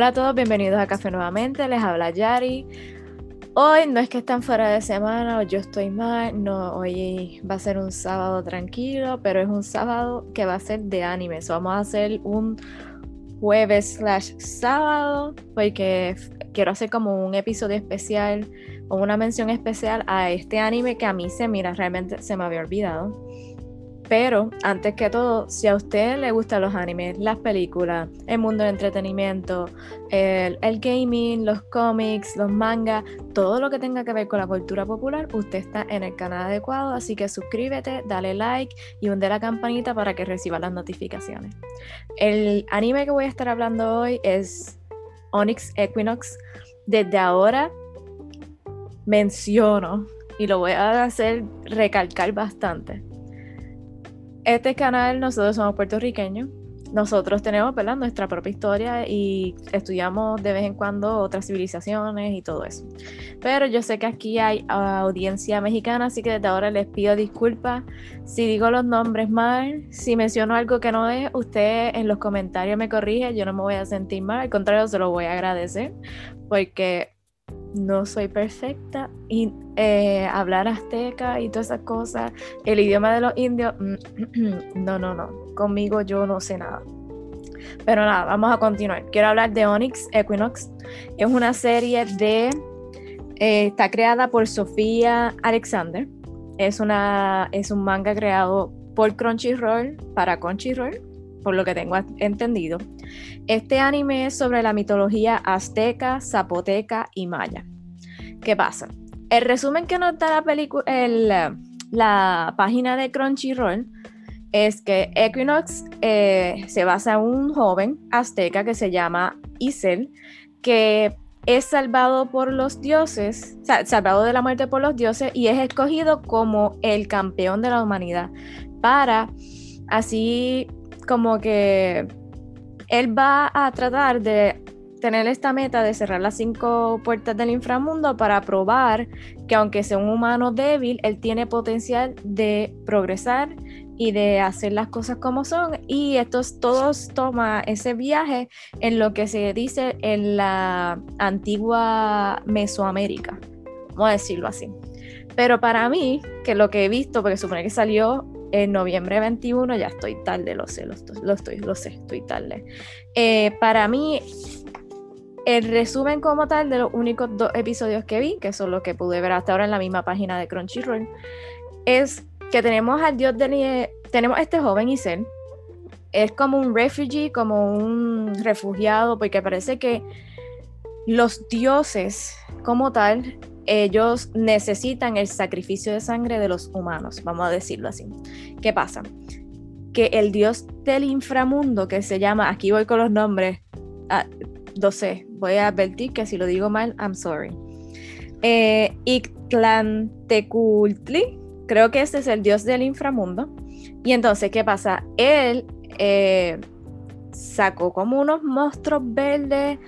Hola a todos, bienvenidos a Café nuevamente, les habla Yari. Hoy no es que están fuera de semana o yo estoy mal, no, hoy va a ser un sábado tranquilo, pero es un sábado que va a ser de anime. vamos a hacer un jueves slash sábado porque quiero hacer como un episodio especial o una mención especial a este anime que a mí se mira, realmente se me había olvidado. Pero antes que todo, si a usted le gustan los animes, las películas, el mundo del entretenimiento, el, gaming, los cómics, los mangas, todo lo que tenga que ver con la cultura popular, usted está en el canal adecuado. Así que suscríbete, dale like y hunde la campanita para que reciba las notificaciones. El anime que voy a estar hablando hoy es Onyx Equinox. Desde ahora menciono y lo voy a hacer recalcar bastante este canal nosotros somos puertorriqueños. Nosotros tenemos ¿verdad? nuestra propia historia y estudiamos de vez en cuando otras civilizaciones y todo eso. Pero yo sé que aquí hay audiencia mexicana, así que desde ahora les pido disculpas si digo los nombres mal, si menciono algo que no es, usted en los comentarios me corrige, yo no me voy a sentir mal, al contrario, se lo voy a agradecer, porque no soy perfecta y eh, hablar azteca y todas esas cosas, el idioma de los indios, mm, no, no, no, conmigo yo no sé nada. Pero nada, vamos a continuar. Quiero hablar de Onyx Equinox. Es una serie de... Eh, está creada por Sofía Alexander. Es, una, es un manga creado por Crunchyroll para Crunchyroll por lo que tengo entendido. Este anime es sobre la mitología azteca, zapoteca y maya. ¿Qué pasa? El resumen que nos da la, película, la página de Crunchyroll es que Equinox eh, se basa en un joven azteca que se llama Isel, que es salvado por los dioses, salvado de la muerte por los dioses y es escogido como el campeón de la humanidad para así como que él va a tratar de tener esta meta de cerrar las cinco puertas del inframundo para probar que aunque sea un humano débil, él tiene potencial de progresar y de hacer las cosas como son. Y estos todos toma ese viaje en lo que se dice en la antigua Mesoamérica, vamos a decirlo así. Pero para mí, que lo que he visto, porque supone que salió en noviembre 21, ya estoy tarde, lo sé, lo estoy, lo, sé, estoy tarde. Eh, para mí, el resumen como tal de los únicos dos episodios que vi, que son los que pude ver hasta ahora en la misma página de Crunchyroll, es que tenemos al dios de tenemos este joven Isel, es como un refugee, como un refugiado, porque parece que los dioses como tal ellos necesitan el sacrificio de sangre de los humanos, vamos a decirlo así. ¿Qué pasa? Que el dios del inframundo, que se llama, aquí voy con los nombres, ah, no sé, voy a advertir que si lo digo mal, I'm sorry. Eh, creo que este es el dios del inframundo. Y entonces, ¿qué pasa? Él eh, sacó como unos monstruos verdes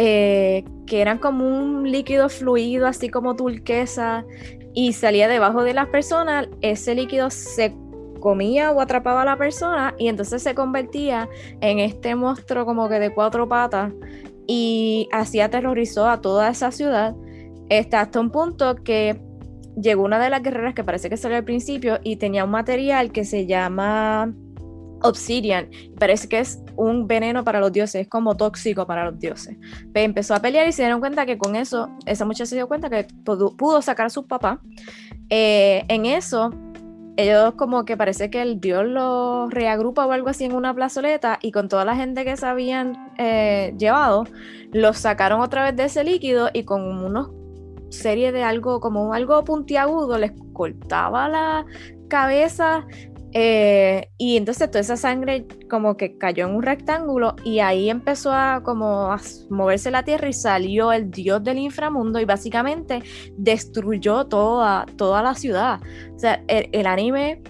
eh, que eran como un líquido fluido, así como turquesa, y salía debajo de las personas, ese líquido se comía o atrapaba a la persona y entonces se convertía en este monstruo como que de cuatro patas y así aterrorizó a toda esa ciudad hasta un punto que llegó una de las guerreras que parece que salió al principio y tenía un material que se llama Obsidian. Parece que es un veneno para los dioses, es como tóxico para los dioses. Pero empezó a pelear y se dieron cuenta que con eso, esa muchacha se dio cuenta que pudo, sacar a sus papás. Eh, en eso, ellos como que parece que el dios los reagrupa o algo así en una plazoleta y con toda la gente que se habían eh, llevado, los sacaron otra vez de ese líquido y con unos serie de algo como algo puntiagudo les cortaba la cabeza eh, y entonces toda esa sangre como que cayó en un rectángulo y ahí empezó a como moverse la tierra y salió el dios del inframundo y básicamente destruyó toda, toda la ciudad. O sea, el, anime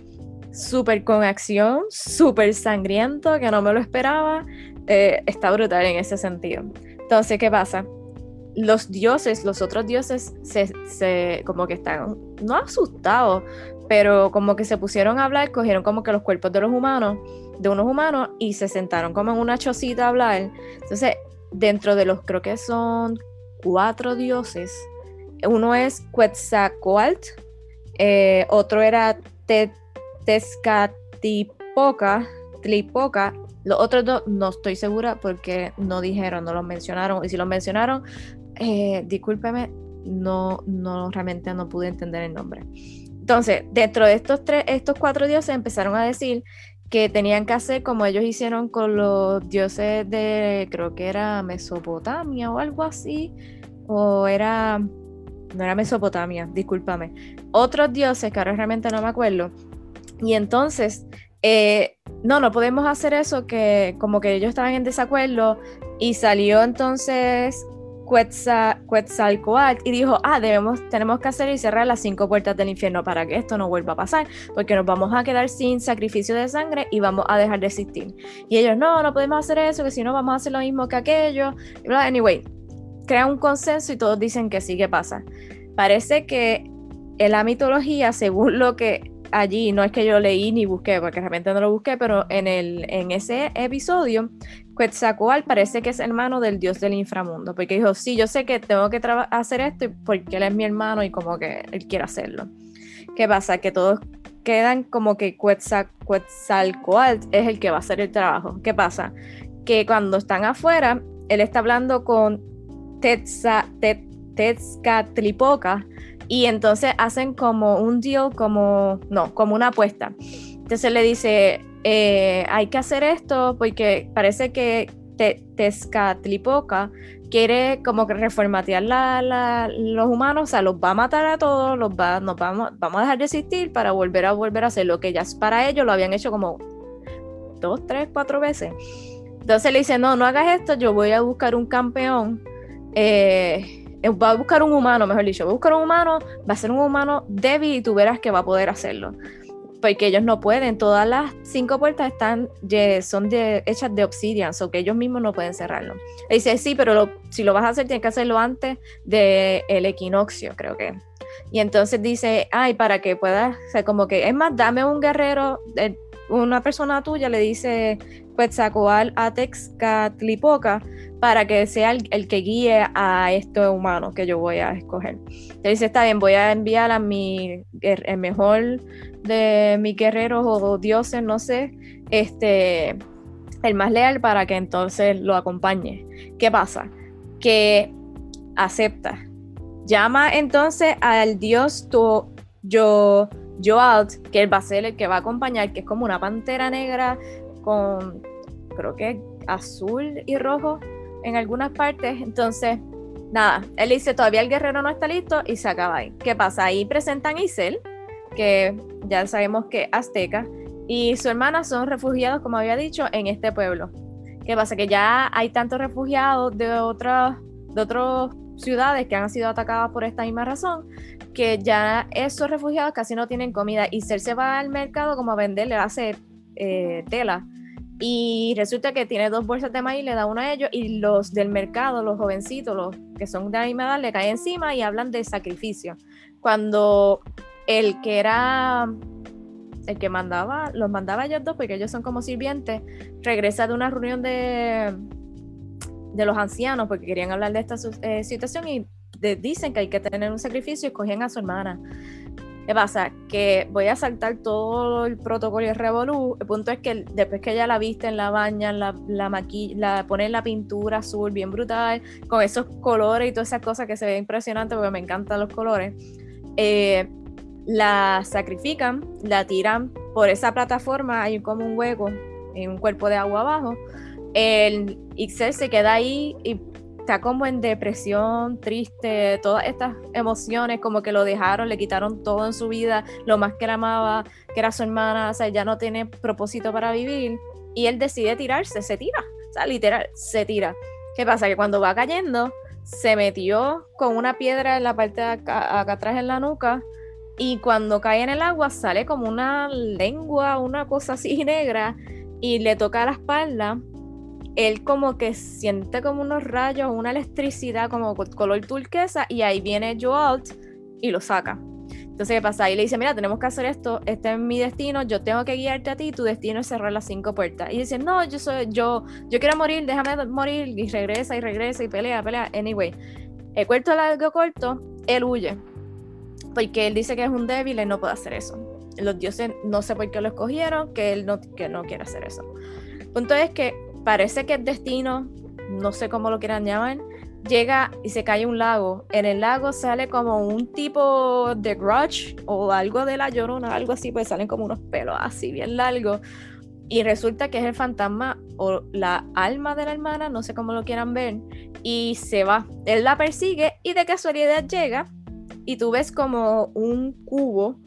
súper con acción, súper sangriento, que no me lo esperaba, eh, está brutal en ese sentido. Entonces, ¿qué pasa? Los dioses, los otros dioses, se, se como que están no asustados, pero como que se pusieron a hablar, cogieron como que los cuerpos de los humanos, de unos humanos, y se sentaron como en una chocita a hablar. Entonces, dentro de los, creo que son cuatro dioses, uno es Quetzalcoatl, eh, otro era Tezcatlipoca, Tlipoca, los otros dos no estoy segura porque no dijeron, no los mencionaron, y si los mencionaron, eh, discúlpeme, no, no, realmente no pude entender el nombre. Entonces, dentro de estos, tres, estos cuatro dioses empezaron a decir que tenían que hacer como ellos hicieron con los dioses de, creo que era Mesopotamia o algo así, o era, no era Mesopotamia, discúlpame, otros dioses que ahora realmente no me acuerdo. Y entonces, eh, no, no podemos hacer eso, que como que ellos estaban en desacuerdo y salió entonces Quetzalcoatl y dijo, ah, debemos, tenemos que hacer y cerrar las cinco puertas del infierno para que esto no vuelva a pasar, porque nos vamos a quedar sin sacrificio de sangre y vamos a dejar de existir. Y ellos, no, no podemos hacer eso, que si no vamos a hacer lo mismo que aquello. Anyway, crea un consenso y todos dicen que sí que pasa. Parece que en la mitología, según lo que allí, no es que yo leí ni busqué, porque realmente no lo busqué, pero en, el, en ese episodio, Quetzalcoatl parece que es hermano del dios del inframundo, porque dijo, sí, yo sé que tengo que hacer esto porque él es mi hermano y como que él quiere hacerlo. ¿Qué pasa? Que todos quedan como que Quetzalcoatl es el que va a hacer el trabajo. ¿Qué pasa? Que cuando están afuera, él está hablando con Tezcatlipoca, y entonces hacen como un deal, como, no, como una apuesta. Entonces le dice, eh, hay que hacer esto porque parece que Tezcatlipoca quiere como que reformatear la, los humanos, o sea, los va a matar a todos, los va, vamos, vamos a dejar de existir para volver a volver a hacer lo que ya para ellos lo habían hecho como dos, tres, cuatro veces. Entonces le dice, no, no hagas esto, yo voy a buscar un campeón. Eh, va a buscar un humano, mejor dicho, va a buscar un humano, va a ser un humano débil y tú verás que va a poder hacerlo. Porque ellos no pueden, todas las cinco puertas están son de, hechas de obsidian, o que ellos mismos no pueden cerrarlo. Le dice, sí, pero si lo vas a hacer, tienes que hacerlo antes del el equinoccio, creo que. Y entonces dice, ay, para que puedas, o como que, es más, dame un guerrero, una persona tuya le dice Quetzalcoatl a Texcatlipoca para que sea el, que guíe a estos humanos que yo voy a escoger. Te dice, está bien, voy a enviar a mi, el mejor de mis guerreros o dioses, no sé, este, el más leal para que entonces lo acompañe. ¿Qué pasa? Que acepta. Llama entonces al dios tu, yo, Joalt, que él va a ser el que va a acompañar, que es como una pantera negra con, creo que azul y rojo en algunas partes. Entonces, nada, él dice, todavía el guerrero no está listo y se acaba ahí. ¿Qué pasa? Ahí presentan Isel, que ya sabemos que azteca, y su hermana son refugiados, como había dicho, en este pueblo. ¿Qué pasa? Que ya hay tantos refugiados de otras de otras ciudades que han sido atacadas por esta misma razón, que ya esos refugiados casi no tienen comida y se va al mercado como a venderle, a hacer eh, tela y resulta que tiene dos bolsas de maíz, le da uno a ellos y los del mercado, los jovencitos, los que son de la misma edad, le caen encima y hablan de sacrificio. Cuando el que era el que mandaba, los mandaba a ellos dos, porque ellos son como sirvientes, regresa de una reunión de, de los ancianos, porque querían hablar de esta eh, situación y dicen que hay que tener un sacrificio y escogían a su hermana. ¿Qué pasa? Que voy a saltar todo el protocolo y el revolú. El punto es que después que ella la viste en la baña, la, la maquilla, la ponen la pintura azul bien brutal, con esos colores y todas esas cosas que se ve impresionante porque me encantan los colores. Eh, la sacrifican, la tiran por esa plataforma, hay como un hueco en un cuerpo de agua abajo. El Ixel se queda ahí y está como en depresión, triste, todas estas emociones como que lo dejaron, le quitaron todo en su vida, lo más que la amaba, que era su hermana, o sea, ya no tiene propósito para vivir y él decide tirarse, se tira, o sea, literal, se tira. ¿Qué pasa? Que cuando va cayendo, se metió con una piedra en la parte de acá, acá atrás en la nuca y cuando cae en el agua sale como una lengua, una cosa así negra y le toca la espalda él como que siente como unos rayos, una electricidad como color turquesa y ahí viene Joalt y lo saca. Entonces, ¿qué pasa? Y le dice, mira, tenemos que hacer esto, este es mi destino, yo tengo que guiarte a ti, tu destino es cerrar las cinco puertas. Y dice, no, yo soy, yo, yo quiero morir, déjame morir, y regresa y regresa y pelea, pelea. Anyway, el cuarto largo corto, él huye. Porque él dice que es un débil y no puede hacer eso. Los dioses no sé por qué lo escogieron, que él no, que no quiere hacer eso. punto es que parece que el destino, no sé cómo lo quieran llamar, llega y se cae un lago. En el lago sale como un tipo de grudge o algo de la llorona, algo así, pues salen como unos pelos así bien largos. Y resulta que es el fantasma o la alma de la hermana, no sé cómo lo quieran ver, y se va. Él la persigue y de casualidad llega y tú ves como un cubo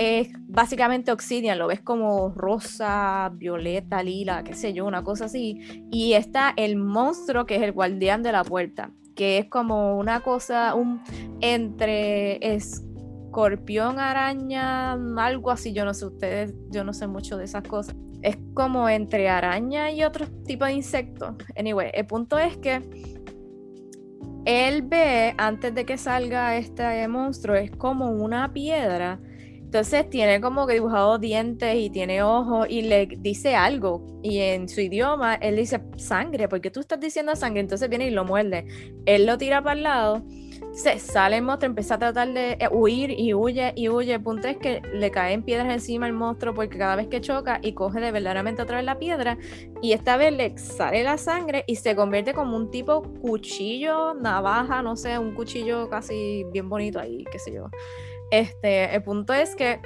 es básicamente obsidian, lo ves como rosa, violeta, lila, qué sé yo, una cosa así. Y está el monstruo que es el guardián de la puerta, que es como una cosa, un entre escorpión, araña, algo así, yo no sé ustedes, yo no sé mucho de esas cosas. Es como entre araña y otro tipo de insecto. Anyway, el punto es que él ve, antes de que salga este monstruo, es como una piedra entonces tiene como que dibujado dientes y tiene ojos y le dice algo. Y en su idioma él dice sangre, porque tú estás diciendo sangre. Entonces viene y lo muerde. Él lo tira para el lado. Se sale el monstruo, empieza a tratar de eh, huir y huye y huye. El punto es que le caen piedras encima al monstruo porque cada vez que choca y coge de verdaderamente otra vez la piedra. Y esta vez le sale la sangre y se convierte como un tipo cuchillo, navaja, no sé, un cuchillo casi bien bonito ahí, qué sé yo. Este, el punto es que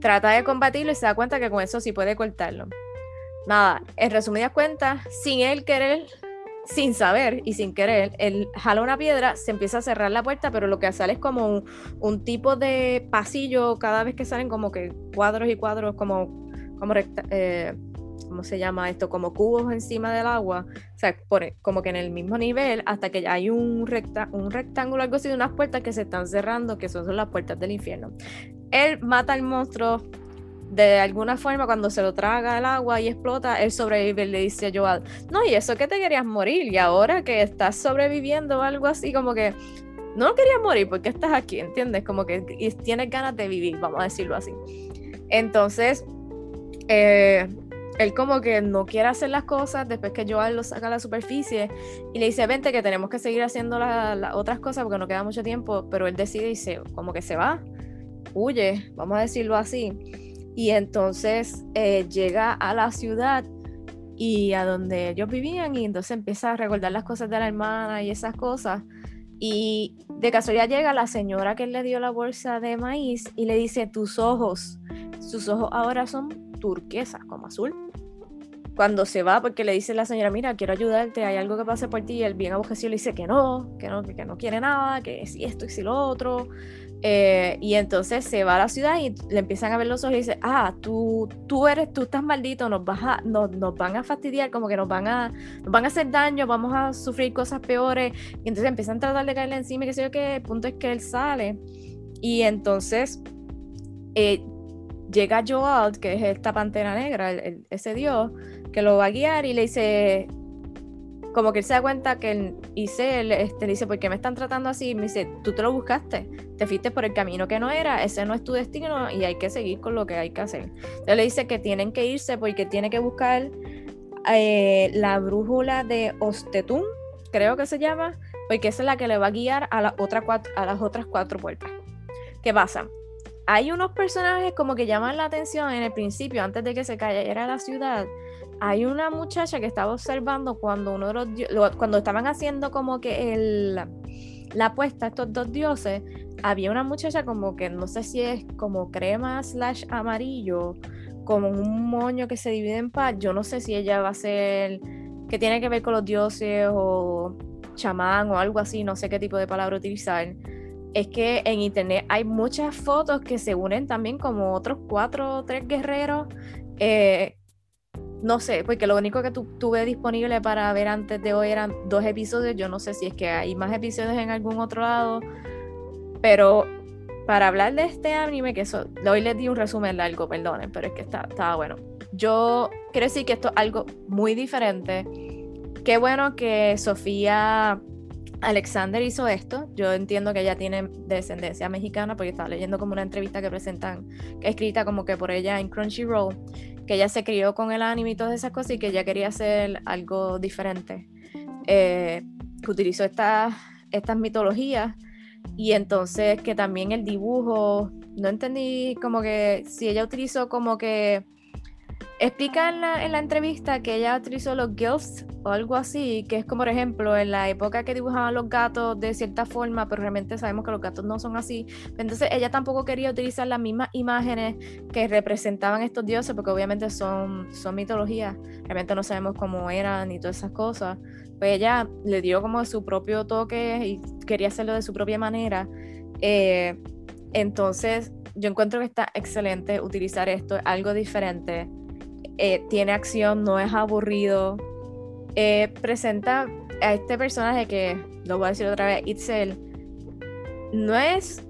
trata de combatirlo y se da cuenta que con eso sí puede cortarlo. Nada, en resumidas cuentas, sin él querer, sin saber y sin querer, él jala una piedra, se empieza a cerrar la puerta, pero lo que sale es como un, tipo de pasillo cada vez que salen como que cuadros y cuadros, como, como eh, ¿cómo se llama esto? Como cubos encima del agua, o sea, como que en el mismo nivel, hasta que hay un, recta, un rectángulo, algo así, de unas puertas que se están cerrando, que son, las puertas del infierno. Él mata al monstruo de alguna forma cuando se lo traga el agua y explota, él sobrevive le dice a Joel, no, y eso que te querías morir, y ahora que estás sobreviviendo o algo así, como que no querías morir porque estás aquí, ¿entiendes? Como que tienes ganas de vivir, vamos a decirlo así. Entonces, eh, él como que no quiere hacer las cosas después que Joel lo saca a la superficie y le dice, vente que tenemos que seguir haciendo las otras cosas porque no queda mucho tiempo, pero él decide y se, como que se va, huye, vamos a decirlo así. Y entonces eh, llega a la ciudad y a donde ellos vivían y entonces empieza a recordar las cosas de la hermana y esas cosas. Y de casualidad llega la señora que le dio la bolsa de maíz y le dice, tus ojos, sus ojos ahora son turquesas, como azul cuando se va, porque le dice la señora, mira, quiero ayudarte, hay algo que pase por ti, y él bien aborrecido le dice que no, que no, que no quiere nada, que si esto y si lo otro. Eh, y entonces se va a la ciudad y le empiezan a ver los ojos y dice, ah, tú, tú eres, tú estás maldito, nos, vas a, nos, nos, van a fastidiar, como que nos van a, nos van a hacer daño, vamos a sufrir cosas peores. Y entonces empiezan a tratar de caerle encima y qué sé yo qué, el punto es que él sale. Y entonces eh, llega Joel, que es esta pantera negra, ese dios, que lo va a guiar y le dice, como que él se da cuenta que Isel este, le dice, ¿por qué me están tratando así? Y me dice, tú te lo buscaste, te fuiste por el camino que no era, ese no es tu destino y hay que seguir con lo que hay que hacer. Entonces le dice que tienen que irse porque tiene que buscar eh, la brújula de Ostetún, creo que se llama, porque esa es la que le va a guiar a, a las otras cuatro puertas. ¿Qué pasa? Hay unos personajes como que llaman la atención en el principio, antes de que se cayera la ciudad, hay una muchacha que estaba observando cuando uno de los cuando estaban haciendo como que el, la apuesta a estos dos dioses, había una muchacha como que no sé si es como crema slash amarillo, como un moño que se divide en paz. Yo no sé si ella va a ser que tiene que ver con los dioses o chamán o algo así, no sé qué tipo de palabra utilizar. Es que en internet hay muchas fotos que se unen también como otros cuatro o tres guerreros eh, no sé, porque lo único que tuve disponible para ver antes de hoy eran dos episodios. Yo no sé si es que hay más episodios en algún otro lado. Pero para hablar de este anime, que eso, hoy les di un resumen largo, perdonen, pero es que estaba bueno. Yo quiero decir que esto es algo muy diferente. Qué bueno que Sofía Alexander hizo esto. Yo entiendo que ella tiene descendencia mexicana porque estaba leyendo como una entrevista que presentan, escrita como que por ella en Crunchyroll, que ella se crió con el anime y todas esas cosas y que ella quería hacer algo diferente. Eh, utilizó estas estas mitologías y entonces que también el dibujo, no entendí como que si ella utilizó como que Explica en la, en la, entrevista que ella utilizó los GIFs o algo así, que es como por ejemplo en la época que dibujaban los gatos de cierta forma, pero realmente sabemos que los gatos no son así. Entonces ella tampoco quería utilizar las mismas imágenes que representaban estos dioses, porque obviamente son, son mitologías, realmente no sabemos cómo eran y todas esas cosas. Pues ella le dio como su propio toque y quería hacerlo de su propia manera. Eh, entonces yo encuentro que está excelente utilizar esto, algo diferente eh, tiene acción, no es aburrido. Eh, presenta a este personaje que, lo voy a decir otra vez, Itzel, no es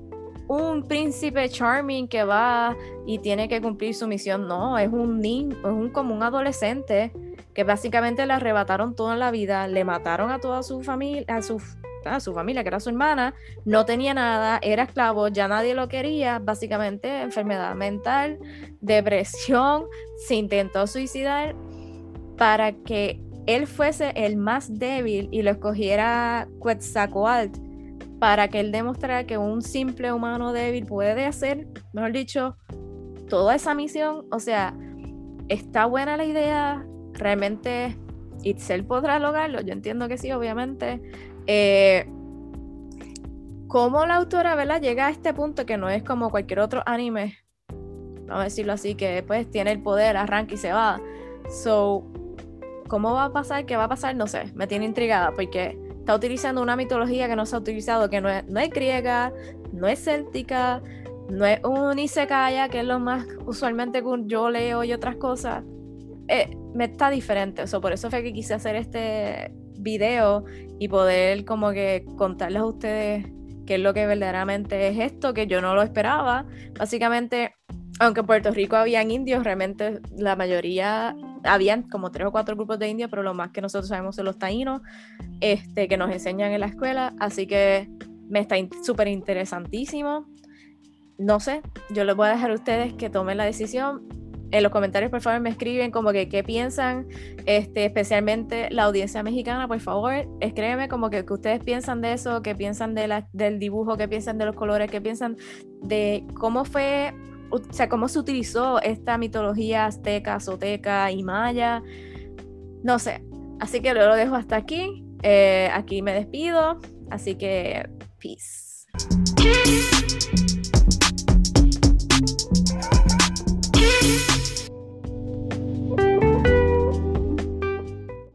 un príncipe charming que va y tiene que cumplir su misión, no, es un niño, es un, como un adolescente que básicamente le arrebataron toda la vida, le mataron a toda su familia, a su su familia, que era su hermana, no tenía nada, era esclavo, ya nadie lo quería, básicamente enfermedad mental, depresión, se intentó suicidar para que él fuese el más débil y lo escogiera Quetzalcoatl para que él demostrara que un simple humano débil puede hacer, mejor dicho, toda esa misión. O sea, está buena la idea, realmente Itzel podrá lograrlo, yo entiendo que sí, obviamente, eh, cómo la autora ¿verdad? llega a este punto que no es como cualquier otro anime, vamos a decirlo así, que pues tiene el poder, arranca y se va. So, ¿cómo va a pasar? ¿Qué va a pasar? No sé, me tiene intrigada porque está utilizando una mitología que no se ha utilizado, que no es, no es griega, no es céltica, no es un Isekaya, que es lo más usualmente que yo leo y otras cosas. Eh, me está diferente, por eso fue que quise hacer este video y poder como que contarles a ustedes qué es lo que verdaderamente es esto, que yo no lo esperaba. Básicamente, aunque en Puerto Rico habían indios, realmente la mayoría, habían como tres o cuatro grupos de indios, pero lo más que nosotros sabemos son los taínos, este, que nos enseñan en la escuela, así que me está súper interesantísimo. No sé, yo les voy a dejar a ustedes que tomen la decisión en los comentarios, por favor, me escriben como que qué piensan, este, especialmente la audiencia mexicana, por favor, escríbeme como que, que ustedes piensan de eso, qué piensan de la, del dibujo, qué piensan de los colores, qué piensan de cómo fue, o sea, cómo se utilizó esta mitología azteca, azoteca y maya. No sé, así que lo dejo hasta aquí. Eh, aquí me despido, así que peace.